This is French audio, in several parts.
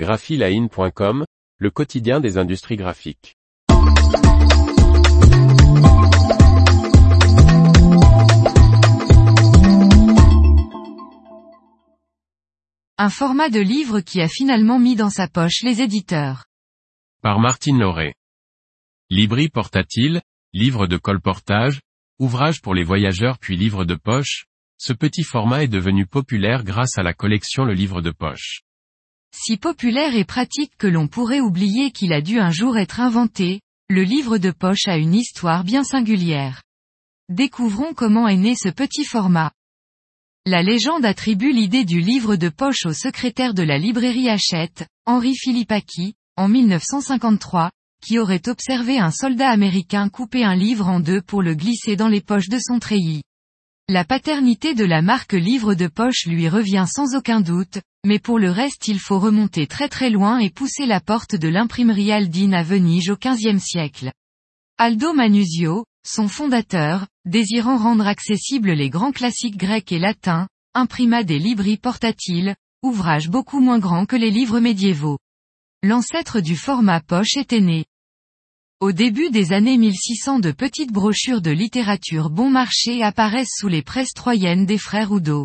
graphiline.com, le quotidien des industries graphiques. Un format de livre qui a finalement mis dans sa poche les éditeurs. Par Martine Lauré. Libri portatile, livre de colportage, ouvrage pour les voyageurs puis livre de poche, ce petit format est devenu populaire grâce à la collection Le Livre de Poche. Si populaire et pratique que l'on pourrait oublier qu'il a dû un jour être inventé, le livre de poche a une histoire bien singulière. Découvrons comment est né ce petit format. La légende attribue l'idée du livre de poche au secrétaire de la librairie Hachette, Henri Philippaki, en 1953, qui aurait observé un soldat américain couper un livre en deux pour le glisser dans les poches de son treillis. La paternité de la marque livre de poche lui revient sans aucun doute, mais pour le reste il faut remonter très très loin et pousser la porte de l'imprimerie Aldine à Venise au XVe siècle. Aldo Manusio, son fondateur, désirant rendre accessibles les grands classiques grecs et latins, imprima des libris portatiles, ouvrages beaucoup moins grands que les livres médiévaux. L'ancêtre du format poche était né. Au début des années 1600 de petites brochures de littérature bon marché apparaissent sous les presses troyennes des frères Oudot.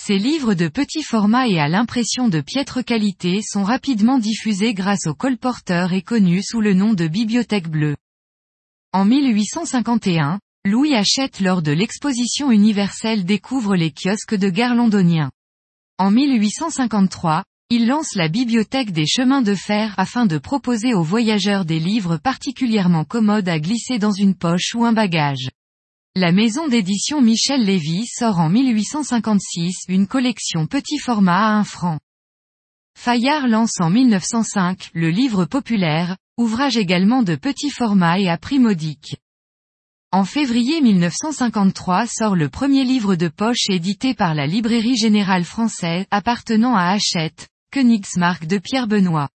Ces livres de petit format et à l'impression de piètre qualité sont rapidement diffusés grâce au colporteur et connus sous le nom de Bibliothèque Bleue. En 1851, Louis Hachette lors de l'exposition universelle découvre les kiosques de gare londoniens. En 1853, il lance la bibliothèque des chemins de fer afin de proposer aux voyageurs des livres particulièrement commodes à glisser dans une poche ou un bagage. La maison d'édition Michel Lévy sort en 1856 une collection petit format à un franc. Fayard lance en 1905 le livre populaire, ouvrage également de petit format et à prix modique. En février 1953 sort le premier livre de poche édité par la Librairie Générale Française appartenant à Hachette, Königsmark de Pierre Benoît.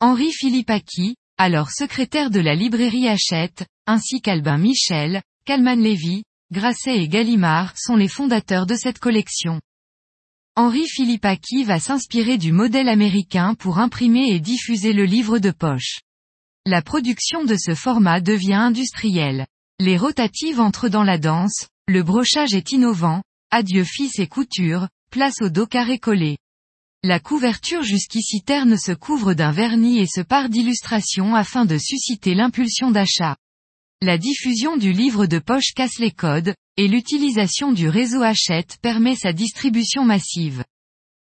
Henri Philippaki, alors secrétaire de la librairie Hachette, ainsi qu'Albin Michel, Calman Lévy, Grasset et Gallimard sont les fondateurs de cette collection. Henri Philippaki va s'inspirer du modèle américain pour imprimer et diffuser le livre de poche. La production de ce format devient industrielle. Les rotatives entrent dans la danse, le brochage est innovant, adieu fils et couture, place au dos carré collé. La couverture jusqu'ici terne se couvre d'un vernis et se part d'illustrations afin de susciter l'impulsion d'achat. La diffusion du livre de poche casse les codes, et l'utilisation du réseau Hachette permet sa distribution massive.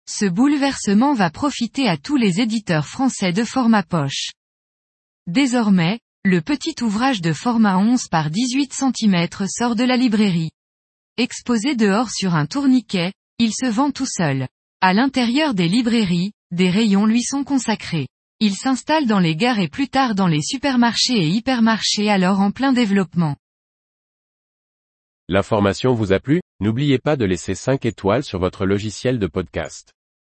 Ce bouleversement va profiter à tous les éditeurs français de format poche. Désormais, le petit ouvrage de format 11 par 18 cm sort de la librairie. Exposé dehors sur un tourniquet, il se vend tout seul. À l'intérieur des librairies, des rayons lui sont consacrés. Il s'installe dans les gares et plus tard dans les supermarchés et hypermarchés alors en plein développement. L'information vous a plu? N'oubliez pas de laisser 5 étoiles sur votre logiciel de podcast.